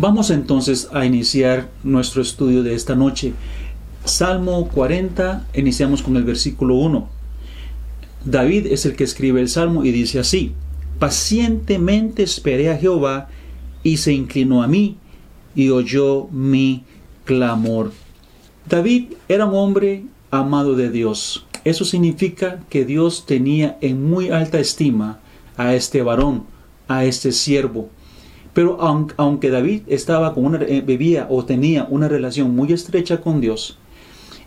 Vamos entonces a iniciar nuestro estudio de esta noche. Salmo 40, iniciamos con el versículo 1. David es el que escribe el salmo y dice así, pacientemente esperé a Jehová y se inclinó a mí y oyó mi clamor. David era un hombre amado de Dios. Eso significa que Dios tenía en muy alta estima a este varón, a este siervo. Pero aunque David estaba con una, eh, bebía o tenía una relación muy estrecha con Dios,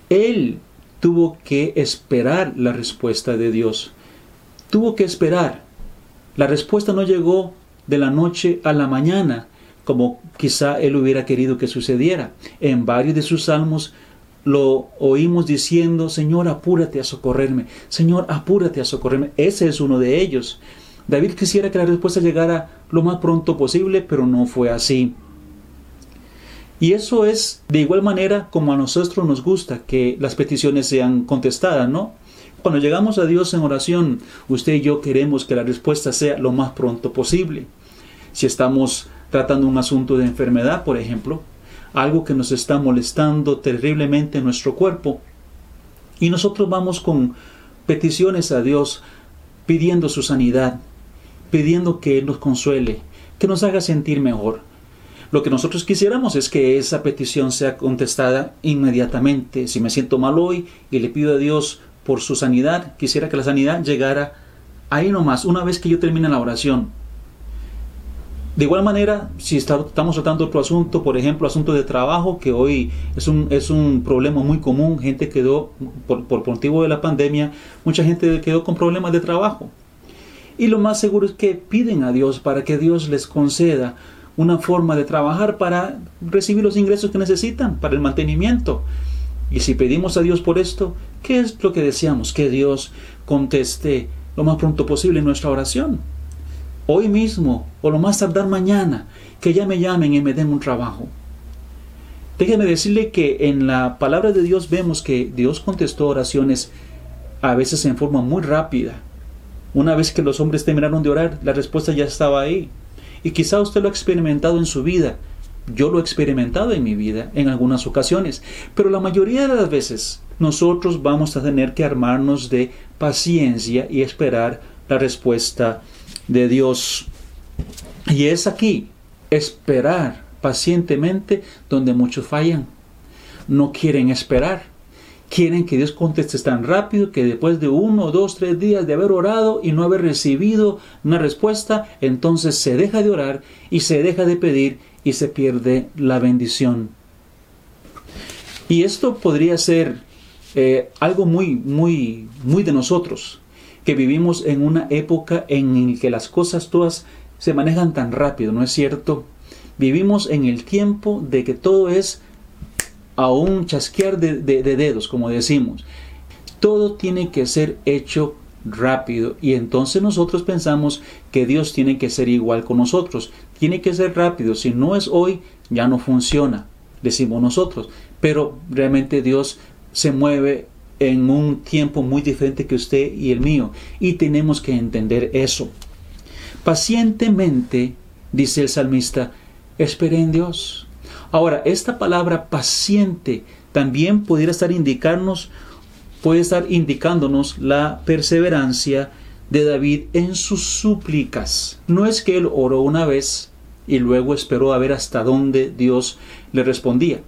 él tuvo que esperar la respuesta de Dios. Tuvo que esperar. La respuesta no llegó de la noche a la mañana, como quizá él hubiera querido que sucediera. En varios de sus salmos lo oímos diciendo, Señor, apúrate a socorrerme, Señor, apúrate a socorrerme. Ese es uno de ellos. David quisiera que la respuesta llegara lo más pronto posible, pero no fue así. Y eso es de igual manera como a nosotros nos gusta que las peticiones sean contestadas, ¿no? Cuando llegamos a Dios en oración, usted y yo queremos que la respuesta sea lo más pronto posible. Si estamos tratando un asunto de enfermedad, por ejemplo, algo que nos está molestando terriblemente en nuestro cuerpo, y nosotros vamos con peticiones a Dios pidiendo su sanidad, pidiendo que Él nos consuele, que nos haga sentir mejor. Lo que nosotros quisiéramos es que esa petición sea contestada inmediatamente. Si me siento mal hoy y le pido a Dios por su sanidad, quisiera que la sanidad llegara ahí nomás, una vez que yo termine la oración. De igual manera, si estamos tratando otro asunto, por ejemplo, asunto de trabajo, que hoy es un, es un problema muy común, gente quedó, por, por motivo de la pandemia, mucha gente quedó con problemas de trabajo. Y lo más seguro es que piden a Dios para que Dios les conceda una forma de trabajar para recibir los ingresos que necesitan, para el mantenimiento. Y si pedimos a Dios por esto, ¿qué es lo que deseamos? Que Dios conteste lo más pronto posible nuestra oración. Hoy mismo, o lo más tardar mañana, que ya me llamen y me den un trabajo. Déjeme decirle que en la palabra de Dios vemos que Dios contestó oraciones a veces en forma muy rápida, una vez que los hombres terminaron de orar, la respuesta ya estaba ahí. Y quizá usted lo ha experimentado en su vida. Yo lo he experimentado en mi vida en algunas ocasiones. Pero la mayoría de las veces nosotros vamos a tener que armarnos de paciencia y esperar la respuesta de Dios. Y es aquí, esperar pacientemente donde muchos fallan. No quieren esperar quieren que Dios conteste tan rápido que después de uno, dos, tres días de haber orado y no haber recibido una respuesta, entonces se deja de orar y se deja de pedir y se pierde la bendición. Y esto podría ser eh, algo muy, muy, muy de nosotros, que vivimos en una época en la que las cosas todas se manejan tan rápido, ¿no es cierto? Vivimos en el tiempo de que todo es a un chasquear de, dedos, como decimos. Todo tiene que ser hecho rápido y entonces nosotros pensamos que Dios tiene que ser igual con nosotros. Tiene que ser rápido. Si no es hoy, ya no funciona, decimos nosotros. Pero realmente Dios se mueve en un tiempo muy diferente que usted y el mío y tenemos que entender eso. Pacientemente, dice el salmista, espere en Dios. Ahora, esta palabra paciente también pudiera estar indicarnos, puede estar indicándonos la perseverancia de David en sus súplicas. No es que él oró una vez y luego esperó a ver hasta dónde Dios le respondía,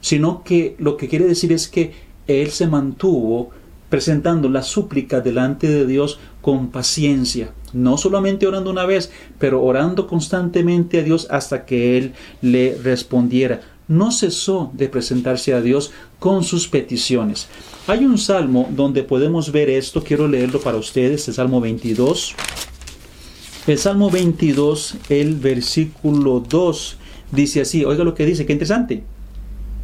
sino que lo que quiere decir es que él se mantuvo presentando la súplica delante de Dios con paciencia, no solamente orando una vez, pero orando constantemente a Dios hasta que Él le respondiera. No cesó de presentarse a Dios con sus peticiones. Hay un salmo donde podemos ver esto, quiero leerlo para ustedes, el Salmo 22. El Salmo 22, el versículo 2, dice así, oiga lo que dice, qué interesante.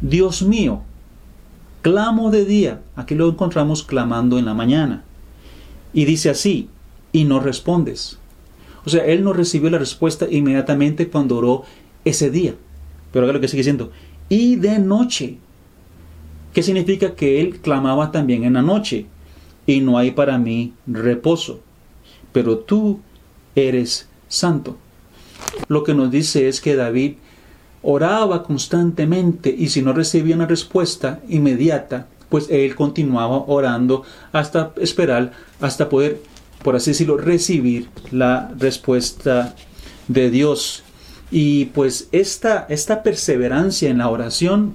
Dios mío, Clamo de día. Aquí lo encontramos clamando en la mañana. Y dice así, y no respondes. O sea, él no recibió la respuesta inmediatamente cuando oró ese día. Pero ahora lo que sigue diciendo, y de noche. ¿Qué significa que él clamaba también en la noche? Y no hay para mí reposo. Pero tú eres santo. Lo que nos dice es que David oraba constantemente y si no recibía una respuesta inmediata, pues él continuaba orando hasta esperar, hasta poder, por así decirlo, recibir la respuesta de Dios. Y pues esta, esta perseverancia en la oración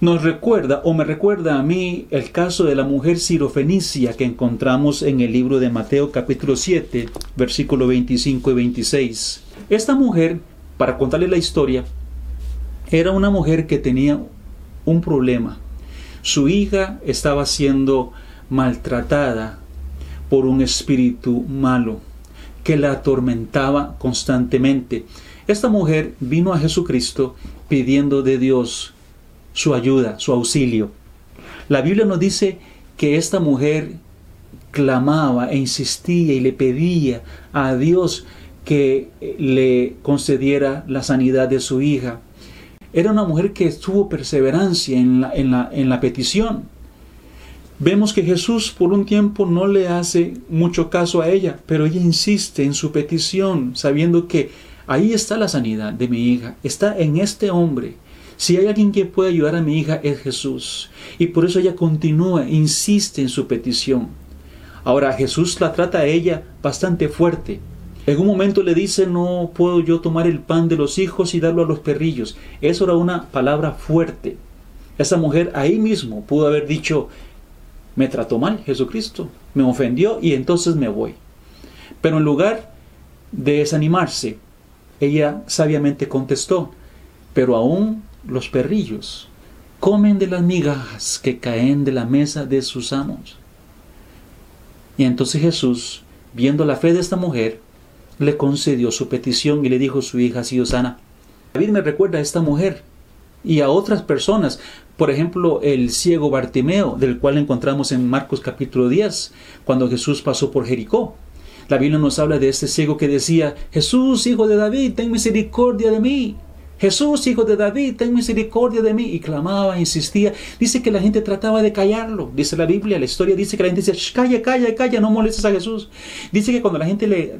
nos recuerda o me recuerda a mí el caso de la mujer sirofenicia que encontramos en el libro de Mateo capítulo 7, versículo 25 y 26. Esta mujer, para contarle la historia, era una mujer que tenía un problema. Su hija estaba siendo maltratada por un espíritu malo que la atormentaba constantemente. Esta mujer vino a Jesucristo pidiendo de Dios su ayuda, su auxilio. La Biblia nos dice que esta mujer clamaba e insistía y le pedía a Dios que le concediera la sanidad de su hija. Era una mujer que tuvo perseverancia en la, en la, en la petición. Vemos que Jesús por un tiempo no le hace mucho caso a ella, pero ella insiste en su petición, sabiendo que ahí está la sanidad de mi hija, está en este hombre. Si hay alguien que puede ayudar a mi hija es Jesús. Y por eso ella continúa, insiste en su petición. Ahora Jesús la trata a ella bastante fuerte. En un momento le dice, no puedo yo tomar el pan de los hijos y darlo a los perrillos. Eso era una palabra fuerte. Esa mujer ahí mismo pudo haber dicho, me trató mal Jesucristo, me ofendió y entonces me voy. Pero en lugar de desanimarse, ella sabiamente contestó, pero aún los perrillos comen de las migajas que caen de la mesa de sus amos. Y entonces Jesús, viendo la fe de esta mujer, le concedió su petición y le dijo su hija ha sido sana. David me recuerda a esta mujer y a otras personas, por ejemplo, el ciego Bartimeo, del cual encontramos en Marcos capítulo 10, cuando Jesús pasó por Jericó. La Biblia nos habla de este ciego que decía, Jesús, hijo de David, ten misericordia de mí. Jesús, hijo de David, ten misericordia de mí. Y clamaba, insistía. Dice que la gente trataba de callarlo. Dice la Biblia, la historia dice que la gente dice, calla, calla, calla, no molestes a Jesús. Dice que cuando la gente le,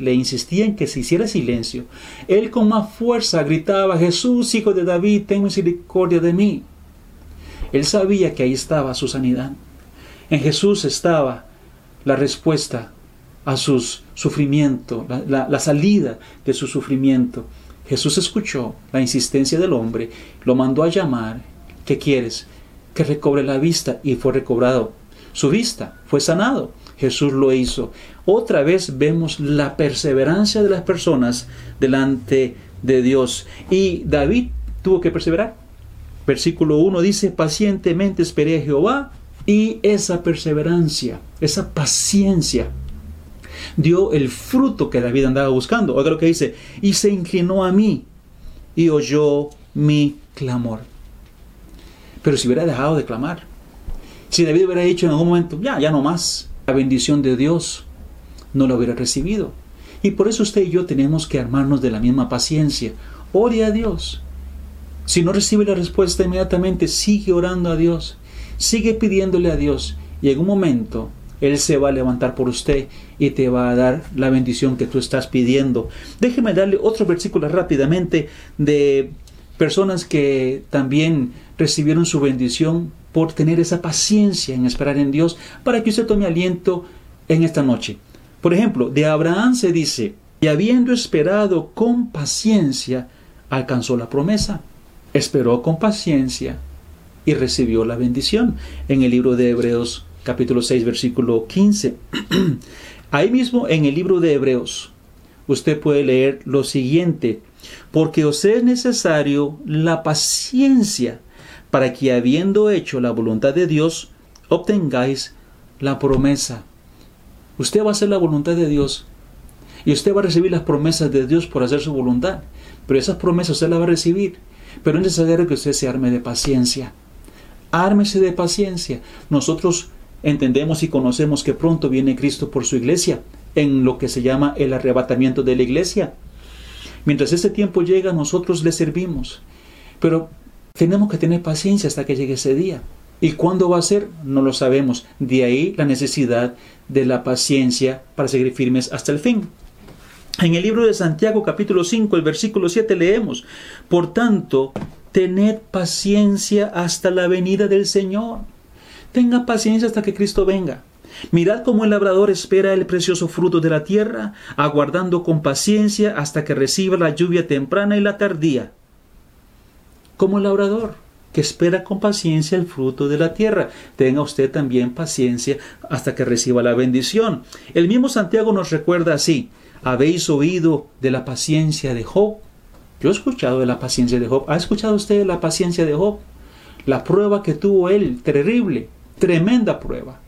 le, insistía en que se hiciera silencio, él con más fuerza gritaba, Jesús, hijo de David, ten misericordia de mí. Él sabía que ahí estaba su sanidad. En Jesús estaba la respuesta a su sufrimiento, la salida de su sufrimiento. Jesús escuchó la insistencia del hombre, lo mandó a llamar. ¿Qué quieres? Que recobre la vista y fue recobrado. Su vista fue sanado. Jesús lo hizo. Otra vez vemos la perseverancia de las personas delante de Dios. Y David tuvo que perseverar. Versículo 1 dice, pacientemente esperé a Jehová y esa perseverancia, esa paciencia dio el fruto que David andaba buscando. Oiga lo que dice, y se inclinó a mí y oyó mi clamor. Pero si hubiera dejado de clamar, si David hubiera dicho en algún momento, ya, ya no más, la bendición de Dios no la hubiera recibido. Y por eso usted y yo tenemos que armarnos de la misma paciencia. Ore a Dios. Si no recibe la respuesta inmediatamente, sigue orando a Dios. Sigue pidiéndole a Dios. Y en un momento él se va a levantar por usted y te va a dar la bendición que tú estás pidiendo. Déjeme darle otro versículo rápidamente de personas que también recibieron su bendición por tener esa paciencia en esperar en Dios para que usted tome aliento en esta noche. Por ejemplo, de Abraham se dice, y habiendo esperado con paciencia, alcanzó la promesa. Esperó con paciencia y recibió la bendición. En el libro de Hebreos capítulo 6, versículo 15. Ahí mismo en el libro de Hebreos, usted puede leer lo siguiente, porque os es necesario la paciencia para que habiendo hecho la voluntad de Dios, obtengáis la promesa. Usted va a hacer la voluntad de Dios y usted va a recibir las promesas de Dios por hacer su voluntad. Pero esas promesas usted las va a recibir. Pero es necesario que usted se arme de paciencia. Ármese de paciencia. Nosotros entendemos y conocemos que pronto viene Cristo por su iglesia, en lo que se llama el arrebatamiento de la iglesia. Mientras ese tiempo llega, nosotros le servimos. Pero tenemos que tener paciencia hasta que llegue ese día. ¿Y cuándo va a ser? No lo sabemos. De ahí la necesidad de la paciencia para seguir firmes hasta el fin. En el libro de Santiago capítulo 5, el versículo 7 leemos, Por tanto, tened paciencia hasta la venida del Señor. Tenga paciencia hasta que Cristo venga. Mirad cómo el labrador espera el precioso fruto de la tierra, aguardando con paciencia hasta que reciba la lluvia temprana y la tardía. Como el labrador que espera con paciencia el fruto de la tierra. Tenga usted también paciencia hasta que reciba la bendición. El mismo Santiago nos recuerda así, ¿habéis oído de la paciencia de Job? Yo he escuchado de la paciencia de Job. ¿Ha escuchado usted de la paciencia de Job? La prueba que tuvo él, terrible, tremenda prueba.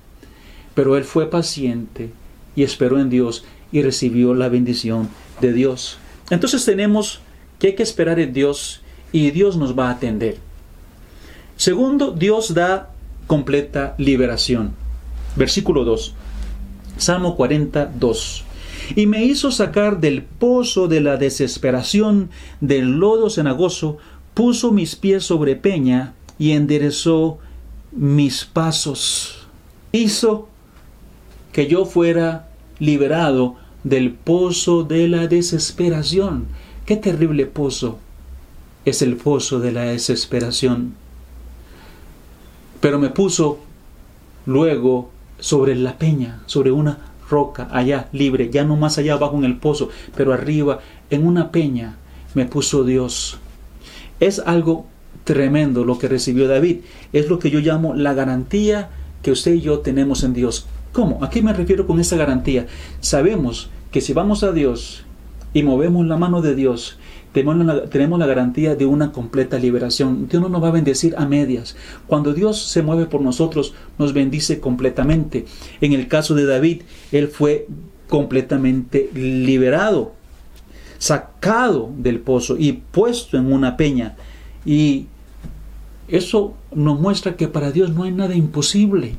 Pero él fue paciente y esperó en Dios y recibió la bendición de Dios. Entonces tenemos que hay que esperar en Dios y Dios nos va a atender. Segundo, Dios da completa liberación. Versículo 2. Salmo 42. Y me hizo sacar del pozo de la desesperación, del lodo cenagoso, puso mis pies sobre peña y enderezó mis pasos. Hizo que yo fuera liberado del pozo de la desesperación. Qué terrible pozo es el pozo de la desesperación. Pero me puso luego sobre la peña, sobre una roca, allá libre, ya no más allá abajo en el pozo, pero arriba en una peña me puso Dios. Es algo tremendo lo que recibió David. Es lo que yo llamo la garantía que usted y yo tenemos en Dios. ¿Cómo? ¿A qué me refiero con esa garantía? Sabemos que si vamos a Dios y movemos la mano de Dios, tenemos la, garantía de una completa liberación. Dios no nos va a bendecir a medias. Cuando Dios se mueve por nosotros, nos bendice completamente. En el caso de David, él fue completamente liberado, sacado del pozo y puesto en una peña. Y eso nos muestra que para Dios no hay nada imposible.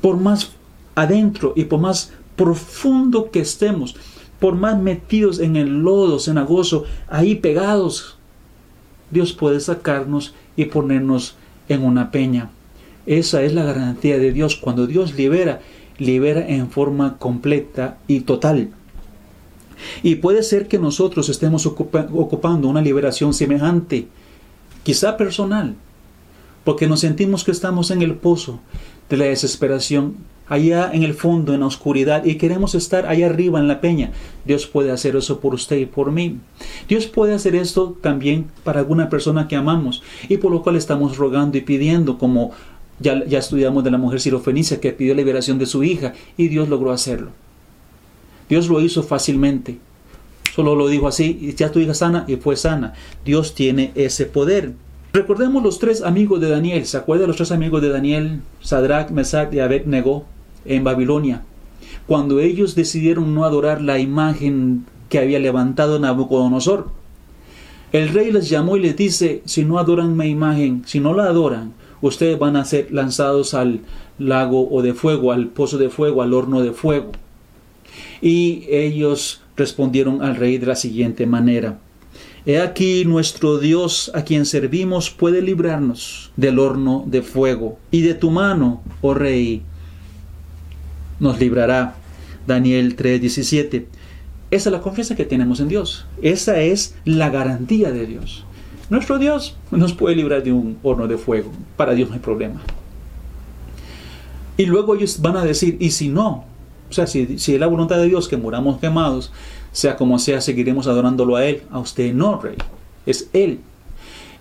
Por más adentro y por más profundo que estemos, por más metidos en el lodo cenagoso, ahí pegados, Dios puede sacarnos y ponernos en una peña. Esa es la garantía de Dios. Cuando Dios libera, libera en forma completa y total. Y puede ser que nosotros estemos ocupando una liberación semejante, quizá personal, porque nos sentimos que estamos en el pozo de la desesperación, allá en el fondo, en la oscuridad, y queremos estar allá arriba en la peña. Dios puede hacer eso por usted y por mí. Dios puede hacer esto también para alguna persona que amamos, y por lo cual estamos rogando y pidiendo, como ya, estudiamos de la mujer sirofenicia que pidió liberación de su hija, y Dios logró hacerlo. Dios lo hizo fácilmente. Solo lo dijo así, ya tu hija sana y fue sana. Dios tiene ese poder. Recordemos los tres amigos de Daniel. ¿Se acuerdan los tres amigos de Daniel? Sadrach, Mesach y Abednego en Babilonia. Cuando ellos decidieron no adorar la imagen que había levantado Nabucodonosor. El rey les llamó y les dice, si no adoran mi imagen, si no la adoran, ustedes van a ser lanzados al lago o de fuego, al pozo de fuego, al horno de fuego. Y ellos respondieron al rey de la siguiente manera. He aquí nuestro Dios a quien servimos puede librarnos del horno de fuego, y de tu mano, oh rey, nos librará. Daniel 3:17. Esa es la confianza que tenemos en Dios. Esa es la garantía de Dios. Nuestro Dios nos puede librar de un horno de fuego. Para Dios no hay problema. Y luego ellos van a decir, ¿y si no? O sea, si, si es la voluntad de Dios que muramos quemados, sea como sea, seguiremos adorándolo a Él. A usted no, Rey. Es Él.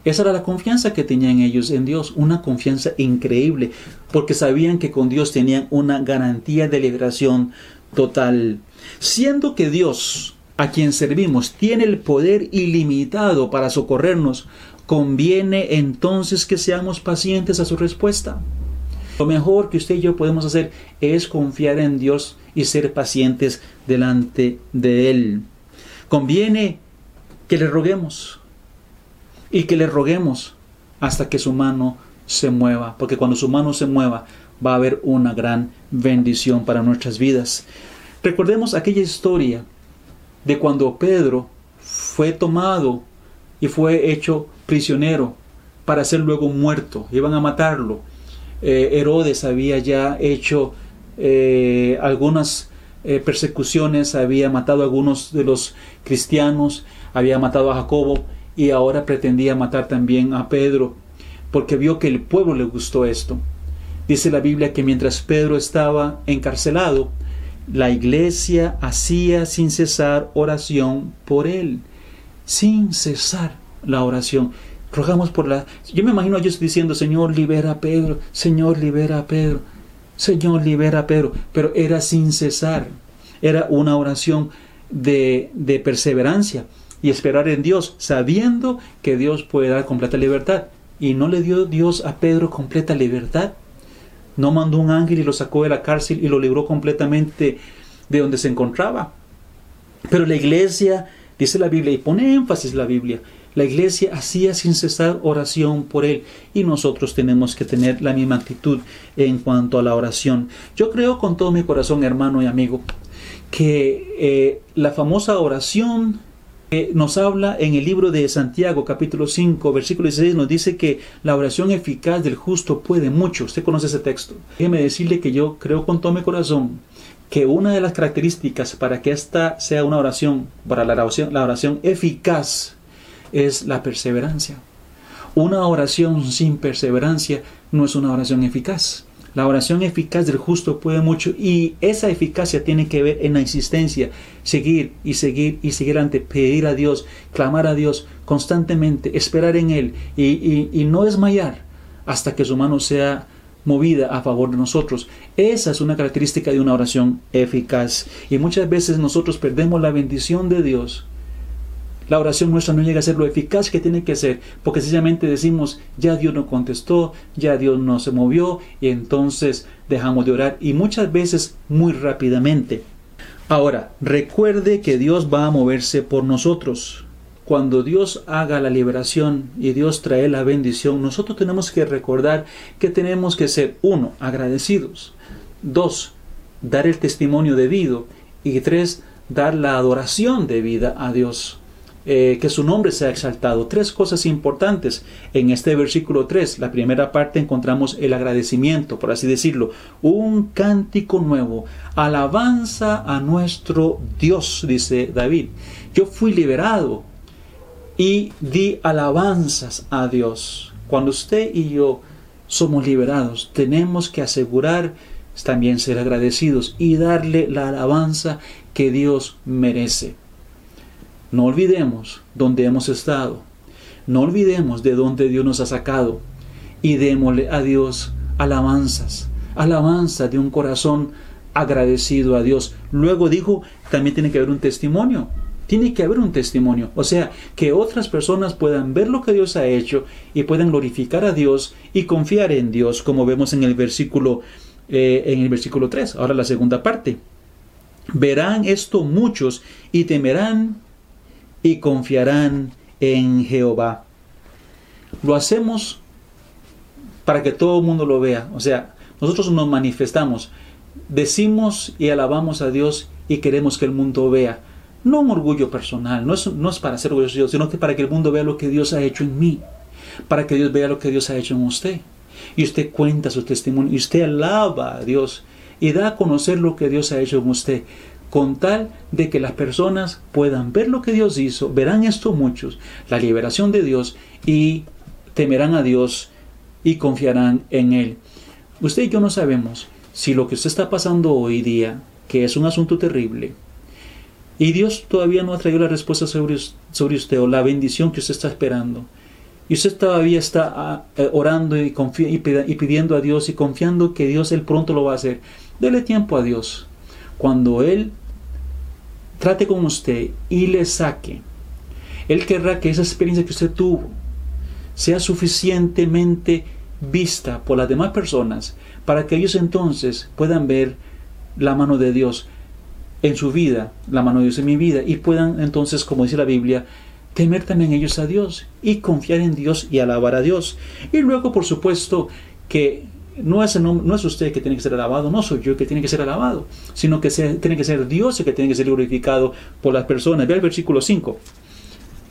Esa era la confianza que tenían ellos en Dios, una confianza increíble, porque sabían que con Dios tenían una garantía de liberación total. Siendo que Dios, a quien servimos, tiene el poder ilimitado para socorrernos, conviene entonces que seamos pacientes a su respuesta. Lo mejor que usted y yo podemos hacer es confiar en Dios y ser pacientes delante de Él. Conviene que le roguemos y que le roguemos hasta que su mano se mueva, porque cuando su mano se mueva va a haber una gran bendición para nuestras vidas. Recordemos aquella historia de cuando Pedro fue tomado y fue hecho prisionero para ser luego muerto, iban a matarlo. Eh, Herodes había ya hecho eh, algunas eh, persecuciones, había matado a algunos de los cristianos, había matado a Jacobo y ahora pretendía matar también a Pedro, porque vio que el pueblo le gustó esto. Dice la Biblia que mientras Pedro estaba encarcelado, la iglesia hacía sin cesar oración por él, sin cesar la oración. Rogamos por la... Yo me imagino a ellos diciendo, Señor, libera a Pedro, Señor, libera a Pedro, Señor, libera a Pedro, pero era sin cesar, era una oración de, de perseverancia y esperar en Dios, sabiendo que Dios puede dar completa libertad. Y no le dio Dios a Pedro completa libertad no mandó un ángel y lo sacó de la cárcel y lo libró completamente de donde se encontraba. Pero la iglesia, dice la Biblia, y pone énfasis la Biblia, la iglesia hacía sin cesar oración por él y nosotros tenemos que tener la misma actitud en cuanto a la oración. Yo creo con todo mi corazón, hermano y amigo, que eh, la famosa oración nos habla en el libro de Santiago capítulo 5 versículo 16 nos dice que la oración eficaz del justo puede mucho. Usted conoce ese texto. Déjeme decirle que yo creo con todo mi corazón que una de las características para que esta sea una oración, para la oración, la oración eficaz, es la perseverancia. Una oración sin perseverancia no es una oración eficaz. La oración eficaz del justo puede mucho y esa eficacia tiene que ver en la insistencia, seguir y seguir y seguir ante, pedir a Dios, clamar a Dios constantemente, esperar en Él y, y no desmayar hasta que su mano sea movida a favor de nosotros. Esa es una característica de una oración eficaz y muchas veces nosotros perdemos la bendición de Dios la oración nuestra no llega a ser lo eficaz que tiene que ser, porque sencillamente decimos, ya Dios no contestó, ya Dios no se movió, y entonces dejamos de orar, y muchas veces muy rápidamente. Ahora, recuerde que Dios va a moverse por nosotros. Cuando Dios haga la liberación y Dios trae la bendición, nosotros tenemos que recordar que tenemos que ser, uno, agradecidos, dos, dar el testimonio debido, y tres, dar la adoración debida a Dios. Eh, que su nombre sea exaltado. Tres cosas importantes en este versículo 3. La primera parte encontramos el agradecimiento, por así decirlo, un cántico nuevo, alabanza a nuestro Dios, dice David. Yo fui liberado y di alabanzas a Dios. Cuando usted y yo somos liberados, tenemos que asegurar también ser agradecidos y darle la alabanza que Dios merece. No olvidemos dónde hemos estado. No olvidemos de dónde Dios nos ha sacado. Y démosle a Dios alabanzas. Alabanza de un corazón agradecido a Dios. Luego dijo, también tiene que haber un testimonio. Tiene que haber un testimonio. O sea, que otras personas puedan ver lo que Dios ha hecho y puedan glorificar a Dios y confiar en Dios, como vemos en el versículo, eh, en el versículo 3. Ahora la segunda parte. Verán esto muchos y temerán y confiarán en Jehová. Lo hacemos para que todo el mundo lo vea. O sea, nosotros nos manifestamos, decimos y alabamos a Dios y queremos que el mundo vea. No un orgullo personal, no es, no es para ser orgulloso, sino que para que el mundo vea lo que Dios ha hecho en mí, para que Dios vea lo que Dios ha hecho en usted. Y usted cuenta su testimonio, y usted alaba a Dios y da a conocer lo que Dios ha hecho en usted con tal de que las personas puedan ver lo que Dios hizo, verán esto muchos, la liberación de Dios y temerán a Dios y confiarán en Él. Usted y yo no sabemos si lo que usted está pasando hoy día, que es un asunto terrible, y Dios todavía no ha traído la respuesta sobre, sobre usted o la bendición que usted está esperando, y usted todavía está ah, eh, orando y, pidiendo a Dios y confiando que Dios Él pronto lo va a hacer, dele tiempo a Dios cuando Él trate con usted y le saque, Él querrá que esa experiencia que usted tuvo sea suficientemente vista por las demás personas para que ellos entonces puedan ver la mano de Dios en su vida, la mano de Dios en mi vida, y puedan entonces, como dice la Biblia, temer también ellos a Dios y confiar en Dios y alabar a Dios. Y luego, por supuesto, que no es, no, es usted que tiene que ser alabado, no soy yo que tiene que ser alabado, sino que tiene que ser Dios el que tiene que ser glorificado por las personas. Ve el versículo 5.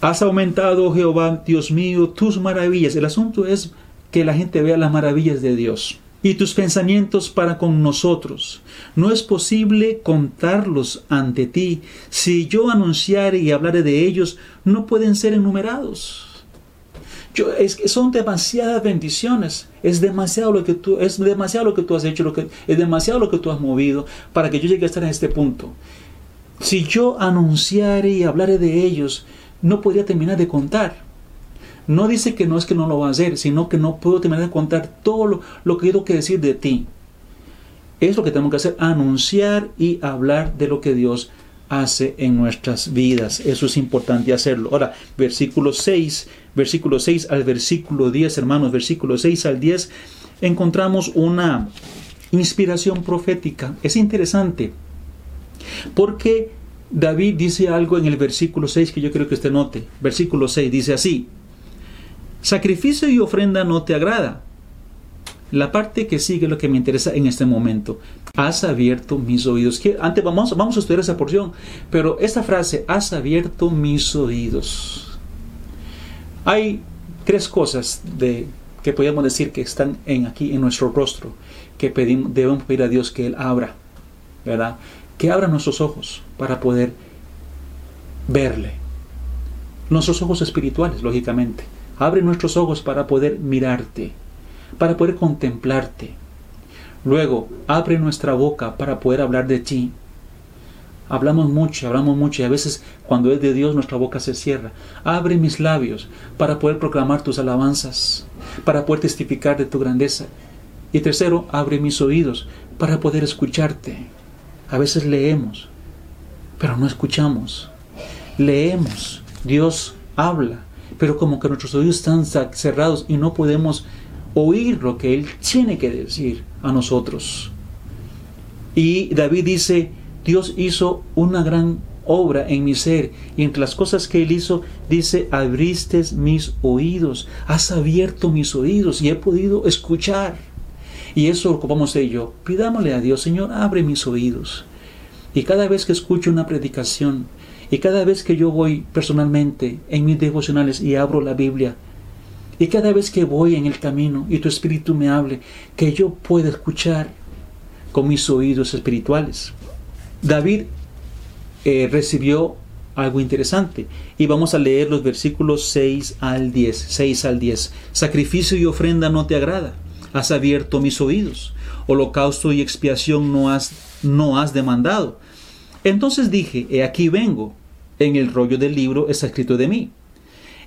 Has aumentado, Jehová, Dios mío, tus maravillas. El asunto es que la gente vea las maravillas de Dios. y tus pensamientos para con nosotros. No es posible contarlos ante ti. Si yo anunciare y hablaré de ellos, no pueden ser enumerados. Son demasiadas bendiciones. Es demasiado lo que tú, es demasiado lo que tú has hecho, lo que, es demasiado lo que tú has movido para que yo llegue a estar en este punto. Si yo anunciare y hablaré de ellos, no podría terminar de contar. No dice que no es que no lo va a hacer, sino que no puedo terminar de contar todo lo, lo que tengo que decir de ti. Es lo que tenemos que hacer, anunciar y hablar de lo que Dios hace en nuestras vidas. Eso es importante hacerlo. Ahora, versículo 6, versículo 6 al versículo 10, hermanos, versículo 6 al 10, encontramos una inspiración profética. Es interesante porque David dice algo en el versículo 6 que yo creo que usted note. Versículo 6 dice así, sacrificio y ofrenda no te agrada. La parte que sigue lo que me interesa en este momento. Has abierto mis oídos. Antes vamos, vamos a estudiar esa porción, pero esta frase, has abierto mis oídos. Hay tres cosas de, que podemos decir que están en, aquí en nuestro rostro, que pedimos, debemos pedir a Dios que Él abra, ¿verdad? Que abra nuestros ojos para poder verle. Nuestros ojos espirituales, lógicamente. Abre nuestros ojos para poder mirarte, para poder contemplarte. Luego, abre nuestra boca para poder hablar de ti. Hablamos mucho, hablamos mucho y a veces cuando es de Dios nuestra boca se cierra. Abre mis labios para poder proclamar tus alabanzas, para poder testificar de tu grandeza. Y tercero, abre mis oídos para poder escucharte. A veces leemos, pero no escuchamos. Leemos, Dios habla, pero como que nuestros oídos están cerrados y no podemos oír lo que Él tiene que decir a nosotros. Y David dice, Dios hizo una gran obra en mi ser y entre las cosas que Él hizo dice, abriste mis oídos, has abierto mis oídos y he podido escuchar. Y eso ocupamos ello. Pidámosle a Dios, Señor, abre mis oídos. Y cada vez que escucho una predicación, y cada vez que yo voy personalmente en mis devocionales y abro la Biblia, y cada vez que voy en el camino y tu espíritu me hable, que yo pueda escuchar con mis oídos espirituales. David eh, recibió algo interesante y vamos a leer los versículos 6 al 10. 6 al 10. Sacrificio y ofrenda no te agrada. Has abierto mis oídos. Holocausto y expiación no has, no has demandado. Entonces dije, he aquí vengo. En el rollo del libro está escrito de mí.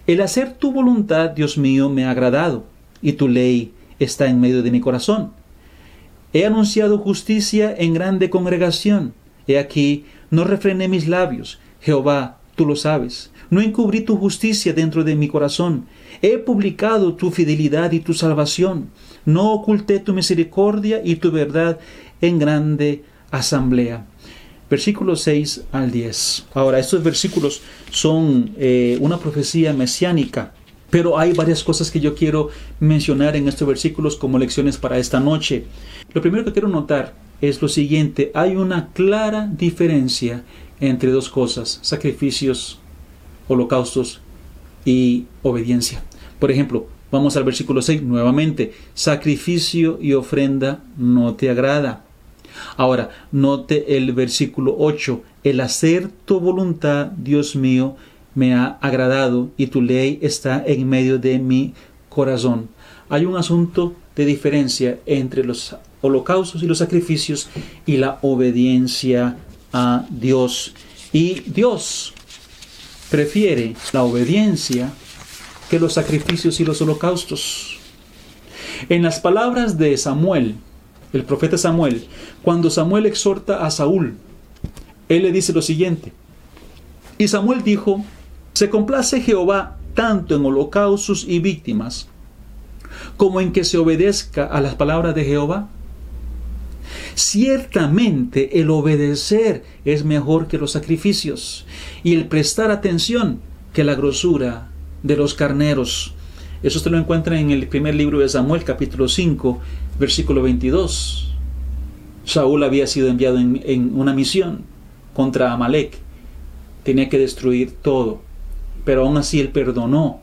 El hacer tu voluntad, Dios mío, me ha agradado, y tu ley está en medio de mi corazón. He anunciado justicia en grande congregación. He aquí, no refrené mis labios. Jehová, tú lo sabes. No encubrí tu justicia dentro de mi corazón. He publicado tu fidelidad y tu salvación. No oculté tu misericordia y tu verdad en grande asamblea versículos 6 al 10. Ahora, estos versículos son eh, una profecía mesiánica, pero hay varias cosas que yo quiero mencionar en estos versículos como lecciones para esta noche. Lo primero que quiero notar es lo siguiente, hay una clara diferencia entre dos cosas, sacrificios, holocaustos y obediencia. Por ejemplo, vamos al versículo 6 nuevamente, sacrificio y ofrenda no te agrada Ahora, note el versículo 8, el hacer tu voluntad, Dios mío, me ha agradado y tu ley está en medio de mi corazón. Hay un asunto de diferencia entre los holocaustos y los sacrificios y la obediencia a Dios. Y Dios prefiere la obediencia que los sacrificios y los holocaustos. En las palabras de Samuel, el profeta Samuel, cuando Samuel exhorta a Saúl, él le dice lo siguiente. Y Samuel dijo, se complace Jehová tanto en holocaustos y víctimas, como en que se obedezca a las palabras de Jehová. Ciertamente el obedecer es mejor que los sacrificios y el prestar atención que la grosura de los carneros. Eso usted lo encuentra en el primer libro de Samuel, capítulo 5, versículo 22. Saúl había sido enviado en, una misión contra Amalek. Tenía que destruir todo. Pero aún así él perdonó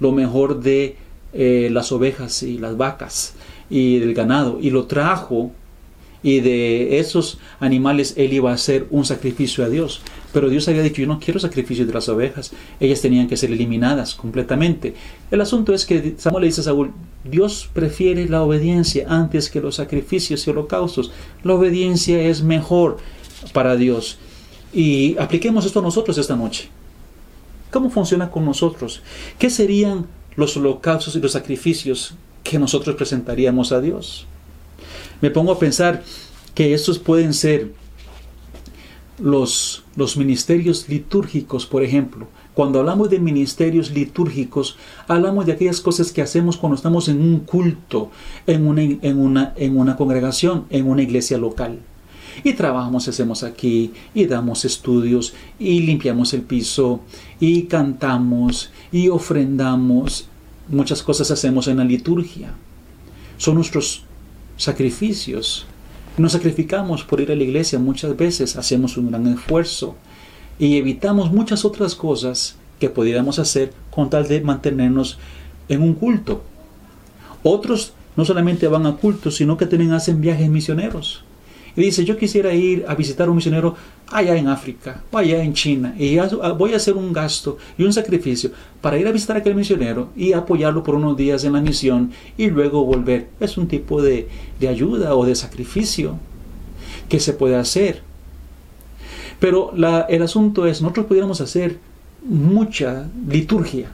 lo mejor de eh, las ovejas y las vacas. y del ganado y lo trajo y de esos animales él iba a hacer un sacrificio a Dios. Pero Dios había dicho, yo no quiero sacrificios de las ovejas, ellas tenían que ser eliminadas completamente. El asunto es que Samuel le dice a Saúl, Dios prefiere la obediencia antes que los sacrificios y holocaustos. La obediencia es mejor para Dios. Y apliquemos esto a nosotros esta noche. ¿Cómo funciona con nosotros? ¿Qué serían los holocaustos y los sacrificios que nosotros presentaríamos a Dios? Me pongo a pensar que estos pueden ser los, los ministerios litúrgicos, por ejemplo. Cuando hablamos de ministerios litúrgicos, hablamos de aquellas cosas que hacemos cuando estamos en un culto, en una, en una, en una congregación, en una iglesia local. Y trabajamos, hacemos aquí, y damos estudios, y limpiamos el piso, y cantamos, y ofrendamos. Muchas cosas hacemos en la liturgia. Son nuestros sacrificios. Nos sacrificamos por ir a la iglesia muchas veces, hacemos un gran esfuerzo y evitamos muchas otras cosas que pudiéramos hacer con tal de mantenernos en un culto. Otros no solamente van a cultos, sino que también hacen viajes misioneros. Y dice, yo quisiera ir a visitar a un misionero allá en África o allá en China y voy a hacer un gasto y un sacrificio para ir a visitar a aquel misionero y apoyarlo por unos días en la misión y luego volver. Es un tipo de, de ayuda o de sacrificio que se puede hacer. Pero el asunto es, nosotros pudiéramos hacer mucha liturgia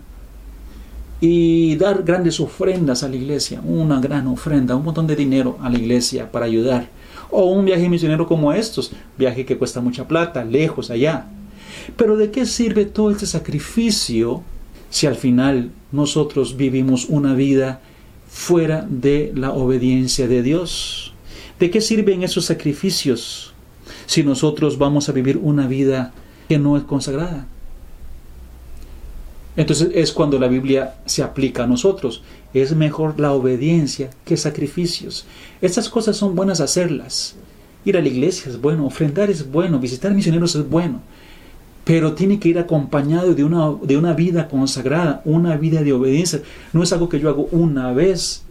y dar grandes ofrendas a la iglesia, una gran ofrenda, un montón de dinero a la iglesia para ayudar o un viaje misionero como estos, viaje que cuesta mucha plata, lejos allá. Pero ¿de qué sirve todo este sacrificio si al final nosotros vivimos una vida fuera de la obediencia de Dios? ¿De qué sirven esos sacrificios si nosotros vamos a vivir una vida que no es consagrada? Entonces es cuando la Biblia se aplica a nosotros. Es mejor la obediencia que sacrificios. Estas cosas son buenas hacerlas. Ir a la iglesia es bueno, ofrendar es bueno, visitar misioneros es bueno. Pero tiene que ir acompañado de una, de una vida consagrada, una vida de obediencia. No es algo que yo hago una vez,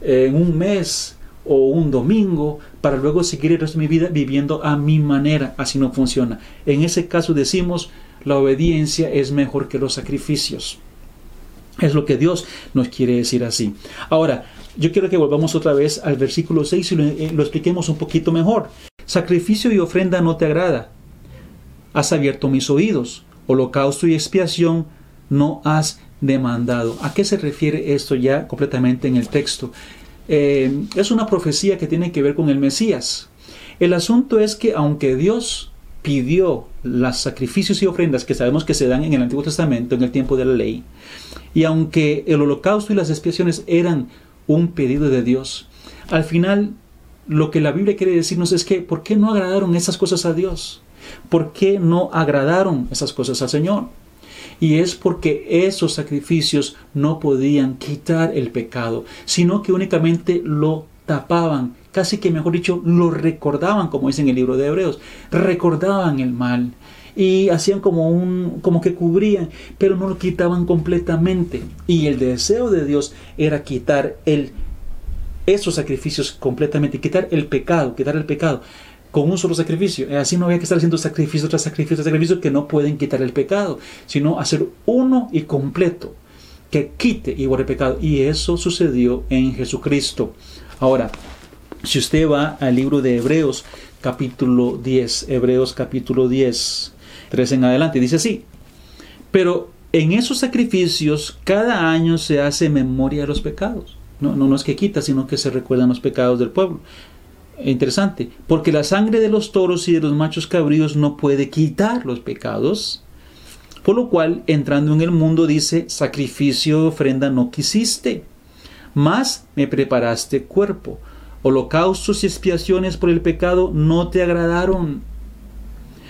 en un mes o un domingo, para luego seguir el resto de mi vida viviendo a mi manera. Así no funciona. En ese caso decimos, la obediencia es mejor que los sacrificios. Es lo que Dios nos quiere decir así. Ahora, yo quiero que volvamos otra vez al versículo 6 y lo, eh, lo, expliquemos un poquito mejor. Sacrificio y ofrenda no te agrada. Has abierto mis oídos. Holocausto y expiación no has demandado. ¿A qué se refiere esto ya completamente en el texto? Eh, es una profecía que tiene que ver con el Mesías. El asunto es que aunque Dios pidió los sacrificios y ofrendas que sabemos que se dan en el Antiguo Testamento, en el tiempo de la ley, y aunque el holocausto y las expiaciones eran un pedido de Dios, al final lo que la Biblia quiere decirnos es que ¿por qué no agradaron esas cosas a Dios? ¿Por qué no agradaron esas cosas al Señor? Y es porque esos sacrificios no podían quitar el pecado, sino que únicamente lo tapaban, casi que mejor dicho, lo recordaban, como dice en el libro de Hebreos, recordaban el mal y hacían como un como que cubrían, pero no lo quitaban completamente. Y el deseo de Dios era quitar el esos sacrificios completamente, quitar el pecado, quitar el pecado con un solo sacrificio. Así no había que estar haciendo sacrificio tras sacrificio tras sacrificio que no pueden quitar el pecado, sino hacer uno y completo que quite igual el pecado. Y eso sucedió en Jesucristo. Ahora, si usted va al libro de Hebreos capítulo 10, Hebreos capítulo 10, 3 en adelante, dice así, pero en esos sacrificios cada año se hace memoria de los pecados. No, no, es que quita, sino que se recuerdan los pecados del pueblo. Interesante, porque la sangre de los toros y de los machos cabríos no puede quitar los pecados. Por lo cual, entrando en el mundo, dice, sacrificio ofrenda no quisiste, mas me preparaste cuerpo. Holocaustos y expiaciones por el pecado no te agradaron.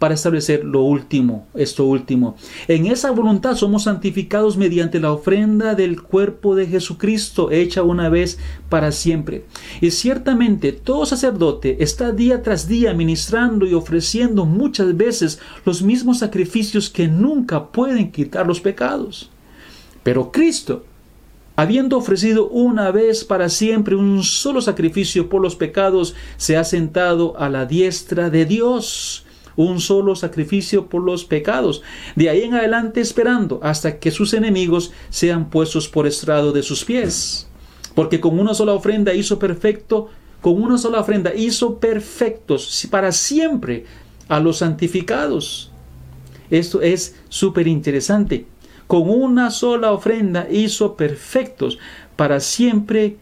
para establecer lo último, esto último. En esa voluntad somos santificados mediante la ofrenda del cuerpo de Jesucristo hecha una vez para siempre. Y ciertamente todo sacerdote está día tras día ministrando y ofreciendo muchas veces los mismos sacrificios que nunca pueden quitar los pecados. Pero Cristo, habiendo ofrecido una vez para siempre un solo sacrificio por los pecados, se ha sentado a la diestra de Dios un solo sacrificio por los pecados, de ahí en adelante esperando hasta que sus enemigos sean puestos por estrado de sus pies. Porque con una sola ofrenda hizo perfecto, con una sola ofrenda hizo perfectos para siempre a los santificados. Esto es súper interesante. Con una sola ofrenda hizo perfectos para siempre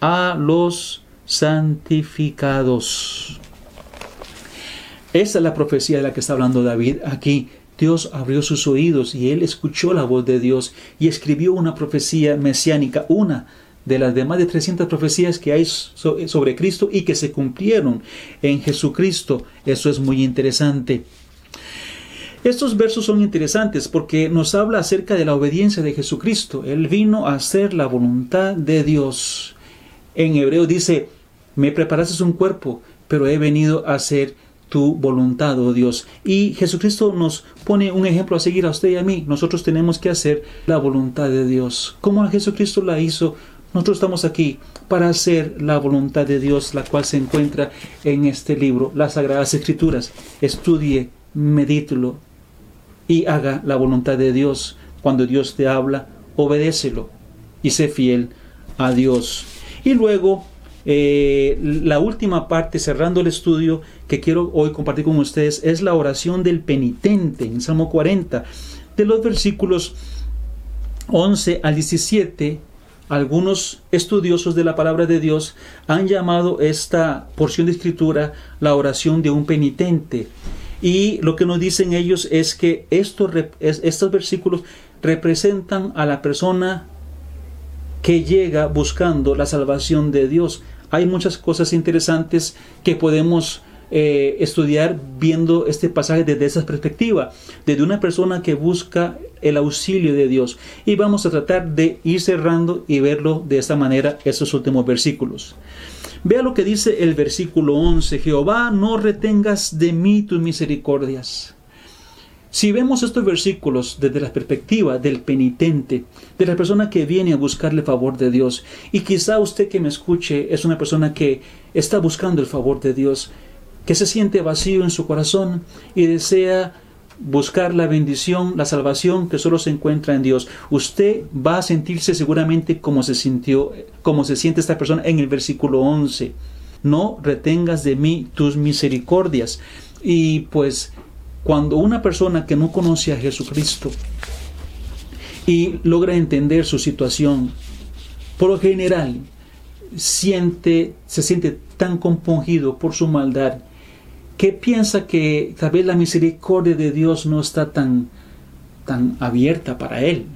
a los santificados. Esa es la profecía de la que está hablando David aquí. Dios abrió sus oídos y él escuchó la voz de Dios y escribió una profecía mesiánica, una de las demás de 300 profecías que hay sobre Cristo y que se cumplieron en Jesucristo. Eso es muy interesante. Estos versos son interesantes porque nos habla acerca de la obediencia de Jesucristo. Él vino a hacer la voluntad de Dios. En hebreo dice, me preparaste un cuerpo, pero he venido a hacer tu voluntad, oh Dios. Y Jesucristo nos pone un ejemplo a seguir a usted y a mí. Nosotros tenemos que hacer la voluntad de Dios. Como Jesucristo la hizo, nosotros estamos aquí para hacer la voluntad de Dios, la cual se encuentra en este libro, las Sagradas Escrituras. Estudie, medítelo y haga la voluntad de Dios. Cuando Dios te habla, obedécelo y sé fiel a Dios. Y luego eh, la última parte, cerrando el estudio que quiero hoy compartir con ustedes, es la oración del penitente en Salmo 40, de los versículos 11 al 17. Algunos estudiosos de la palabra de Dios han llamado esta porción de escritura la oración de un penitente. Y lo que nos dicen ellos es que estos, estos versículos representan a la persona que llega buscando la salvación de Dios, hay muchas cosas interesantes que podemos eh, estudiar viendo este pasaje desde esa perspectiva, desde una persona que busca el auxilio de Dios. Y vamos a tratar de ir cerrando y verlo de esta manera, estos últimos versículos. Vea lo que dice el versículo 11, Jehová, no retengas de mí tus misericordias. Si vemos estos versículos desde la perspectiva del penitente, de la persona que viene a buscarle favor de Dios, y quizá usted que me escuche es una persona que está buscando el favor de Dios, que se siente vacío en su corazón y desea buscar la bendición, la salvación que solo se encuentra en Dios. Usted va a sentirse seguramente como se sintió, como se siente esta persona en el versículo 11. No retengas de mí tus misericordias. Y pues cuando una persona que no conoce a Jesucristo y logra entender su situación, por lo general siente, se siente tan compungido por su maldad que piensa que tal vez la misericordia de Dios no está tan, tan abierta para él.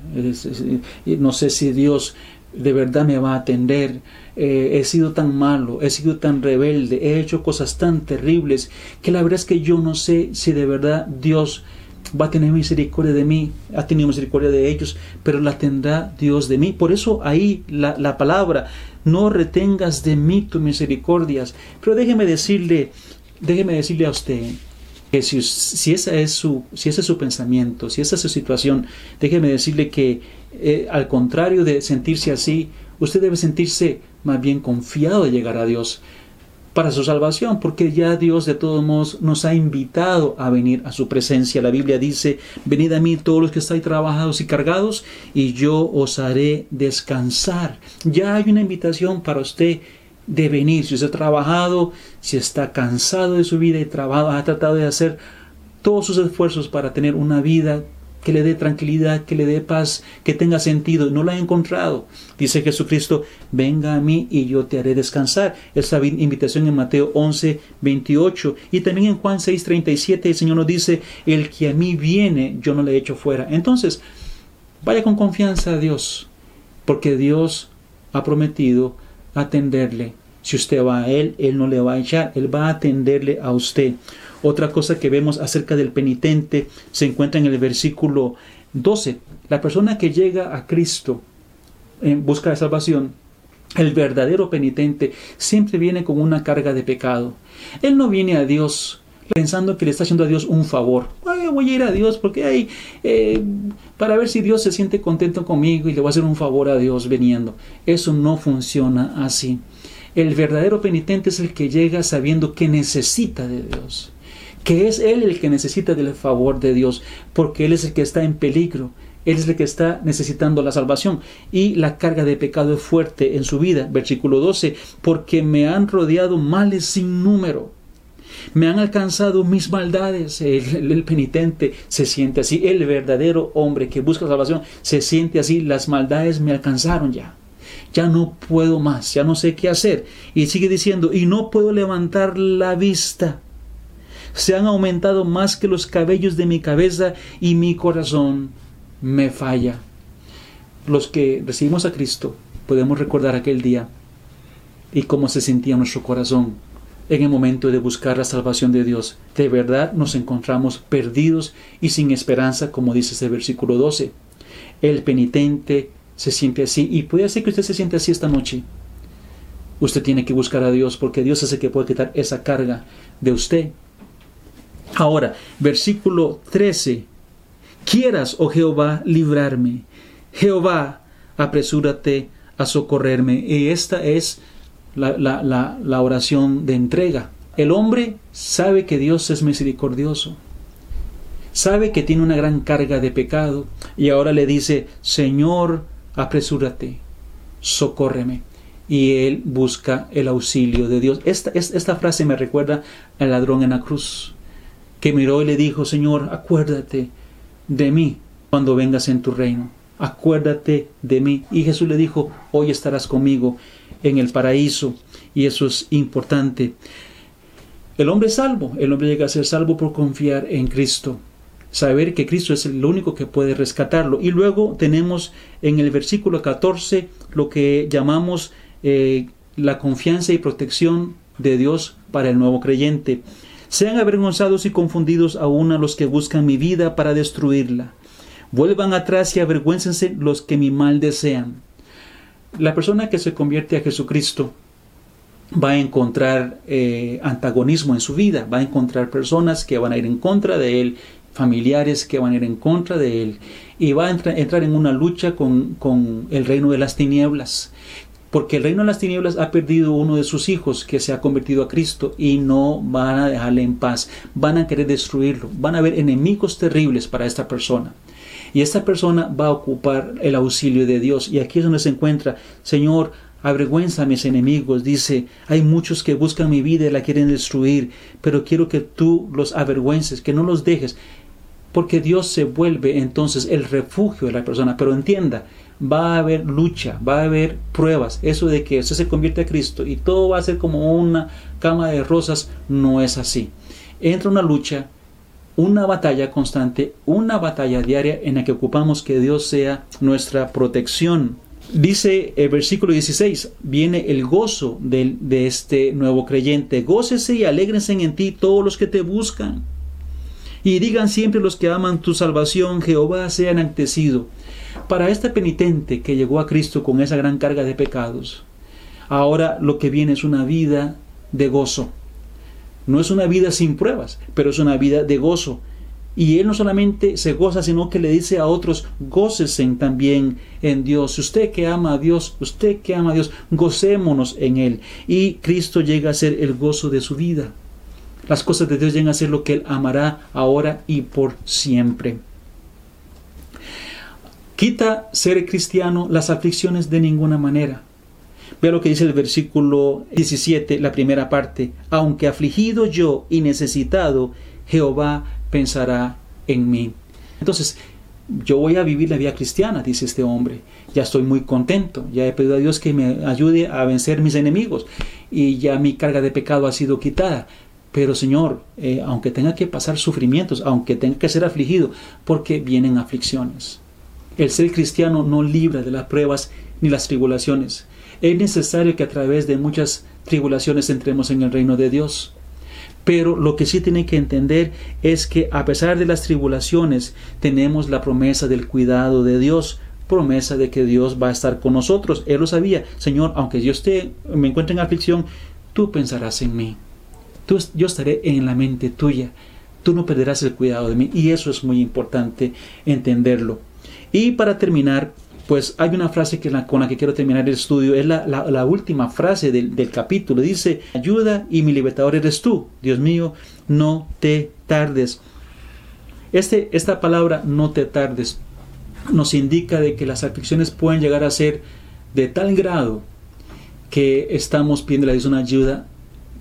No sé si Dios de verdad me va a atender. Eh, he sido tan malo, he sido tan rebelde, he hecho cosas tan terribles que la verdad es que yo no sé si de verdad Dios va a tener misericordia de mí, ha tenido misericordia de ellos, pero la tendrá Dios de mí. Por eso ahí la, la palabra, no retengas de mí tus misericordias. Pero déjeme decirle, déjeme decirle a usted que si, esa es su, si ese es su pensamiento, si esa es su situación, déjeme decirle que eh, al contrario de sentirse así, usted debe sentirse más bien confiado de llegar a Dios para su salvación, porque ya Dios de todos modos nos ha invitado a venir a su presencia. La Biblia dice, venid a mí todos los que estáis trabajados y cargados, y yo os haré descansar. Ya hay una invitación para usted de venir. Si usted ha trabajado, si está cansado de su vida y trabajo, ha tratado de hacer todos sus esfuerzos para tener una vida que le dé tranquilidad, que le dé paz, que tenga sentido, no la ha encontrado. Dice Jesucristo, venga a mí y yo te haré descansar. Esa invitación en Mateo 11, 28 y también en Juan 6, 37 el Señor nos dice, el que a mí viene, yo no le echo fuera. Entonces, vaya con confianza a Dios, porque Dios ha prometido atenderle. Si usted va a Él, Él no le va a echar, Él va a atenderle a usted. Otra cosa que vemos acerca del penitente se encuentra en el versículo 12. La persona que llega a Cristo en busca de salvación, el verdadero penitente siempre viene con una carga de pecado. Él no viene a Dios pensando que le está haciendo a Dios un favor. voy a ir a Dios porque hay eh, para ver si Dios se siente contento conmigo y le voy a hacer un favor a Dios veniendo. Eso no funciona así. El verdadero penitente es el que llega sabiendo que necesita de Dios, que es Él el que necesita del favor de Dios, porque Él es el que está en peligro, Él es el que está necesitando la salvación y la carga de pecado es fuerte en su vida. Versículo 12, porque me han rodeado males sin número. Me han alcanzado mis maldades. El, penitente se siente así. El verdadero hombre que busca salvación se siente así. Las maldades me alcanzaron ya ya no puedo más, ya no sé qué hacer. Y sigue diciendo, y no puedo levantar la vista. Se han aumentado más que los cabellos de mi cabeza y mi corazón me falla. Los que recibimos a Cristo podemos recordar aquel día y cómo se sentía nuestro corazón en el momento de buscar la salvación de Dios. De verdad nos encontramos perdidos y sin esperanza, como dice ese versículo 12. El penitente se siente así y puede ser que usted se siente así esta noche. Usted tiene que buscar a Dios porque Dios es el que puede quitar esa carga de usted. Ahora, versículo 13. Quieras, oh Jehová, librarme. Jehová, apresúrate a socorrerme. Y esta es la, oración de entrega. El hombre sabe que Dios es misericordioso sabe que tiene una gran carga de pecado y ahora le dice, Señor, apresúrate, socórreme. Y él busca el auxilio de Dios. Esta, esta frase me recuerda al ladrón en la cruz, que miró y le dijo, Señor, acuérdate de mí cuando vengas en tu reino. Acuérdate de mí. Y Jesús le dijo, hoy estarás conmigo en el paraíso. Y eso es importante. El hombre es salvo. El hombre llega a ser salvo por confiar en Cristo saber que Cristo es el único que puede rescatarlo. Y luego tenemos en el versículo 14 lo que llamamos eh, la confianza y protección de Dios para el nuevo creyente. Sean avergonzados y confundidos aún a los que buscan mi vida para destruirla. Vuelvan atrás y avergüéncense los que mi mal desean. La persona que se convierte a Jesucristo va a encontrar eh, antagonismo en su vida, va a encontrar personas que van a ir en contra de él familiares que van a ir en contra de él y va a entrar en una lucha con, con el reino de las tinieblas porque el reino de las tinieblas ha perdido uno de sus hijos que se ha convertido a Cristo y no van a dejarle en paz, van a querer destruirlo, van a haber enemigos terribles para esta persona. Y esta persona va a ocupar el auxilio de Dios. Y aquí es donde se encuentra, Señor, avergüenza a mis enemigos. Dice, hay muchos que buscan mi vida y la quieren destruir, pero quiero que tú los avergüences, que no los dejes porque Dios se vuelve entonces el refugio de la persona. Pero entienda, va a haber lucha, va a haber pruebas. Eso de que usted se convierte a Cristo y todo va a ser como una cama de rosas, no es así. Entra una lucha, una batalla constante, una batalla diaria en la que ocupamos que Dios sea nuestra protección. Dice el versículo 16, viene el gozo de, este nuevo creyente. Gócese y alégrense en ti todos los que te buscan y digan siempre los que aman tu salvación, Jehová sea enaltecido. Para este penitente que llegó a Cristo con esa gran carga de pecados, ahora lo que viene es una vida de gozo. No es una vida sin pruebas, pero es una vida de gozo. Y él no solamente se goza, sino que le dice a otros, gócesen también en Dios. Usted que ama a Dios, usted que ama a Dios, gocémonos en Él. Y Cristo llega a ser el gozo de su vida. Las cosas de Dios llegan a ser lo que Él amará ahora y por siempre. Quita ser cristiano las aflicciones de ninguna manera. Vea lo que dice el versículo 17, la primera parte. Aunque afligido yo y necesitado, Jehová pensará en mí. Entonces, yo voy a vivir la vida cristiana, dice este hombre. Ya estoy muy contento. Ya he pedido a Dios que me ayude a vencer mis enemigos. Y ya mi carga de pecado ha sido quitada. Pero Señor, eh, aunque tenga que pasar sufrimientos, aunque tenga que ser afligido, porque vienen aflicciones. El ser cristiano no libra de las pruebas ni las tribulaciones. Es necesario que a través de muchas tribulaciones entremos en el reino de Dios. Pero lo que sí tienen que entender es que a pesar de las tribulaciones, tenemos la promesa del cuidado de Dios, promesa de que Dios va a estar con nosotros. Él lo sabía, Señor, aunque yo esté, me encuentre en aflicción, tú pensarás en mí. Tú, yo estaré en la mente tuya. Tú no perderás el cuidado de mí. Y eso es muy importante entenderlo. Y para terminar, pues hay una frase que con la que quiero terminar el estudio, es la, última frase del, capítulo. Dice, ayuda y mi libertador eres tú. Dios mío, no te tardes. Este, esta palabra, no te tardes, nos indica de que las aflicciones pueden llegar a ser de tal grado que estamos pidiendo una ayuda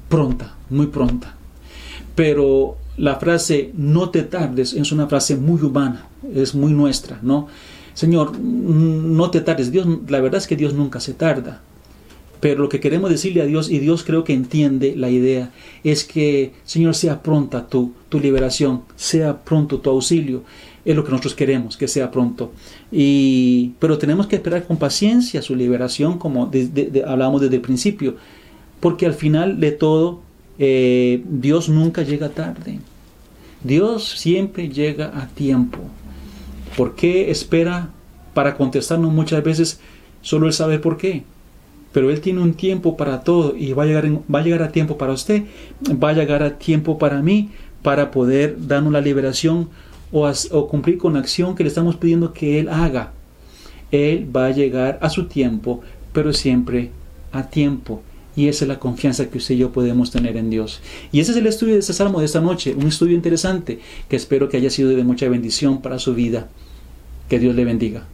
pronta, muy pronta. Pero la frase no te tardes es una frase muy humana, es muy nuestra, ¿no? Señor, no te tardes. Dios, la verdad es que Dios nunca se tarda. Pero lo que queremos decirle a Dios, y Dios creo que entiende la idea, es que, Señor, sea pronta tu, tu liberación, sea pronto tu auxilio. Es lo que nosotros queremos, que sea pronto. Y, pero tenemos que esperar con paciencia su liberación, como hablábamos desde el principio, porque al final de todo, eh, Dios nunca llega tarde. Dios siempre llega a tiempo. ¿Por qué espera para contestarnos muchas veces? Solo Él sabe por qué pero Él tiene un tiempo para todo y va a llegar, va a, llegar a tiempo para usted, va a llegar a tiempo para mí, para poder darnos la liberación o, o cumplir con la acción que le estamos pidiendo que Él haga. Él va a llegar a su tiempo, pero siempre a tiempo. Y esa es la confianza que usted y yo podemos tener en Dios. Y ese es el estudio de este salmo de esta noche, un estudio interesante que espero que haya sido de mucha bendición para su vida. Que Dios le bendiga.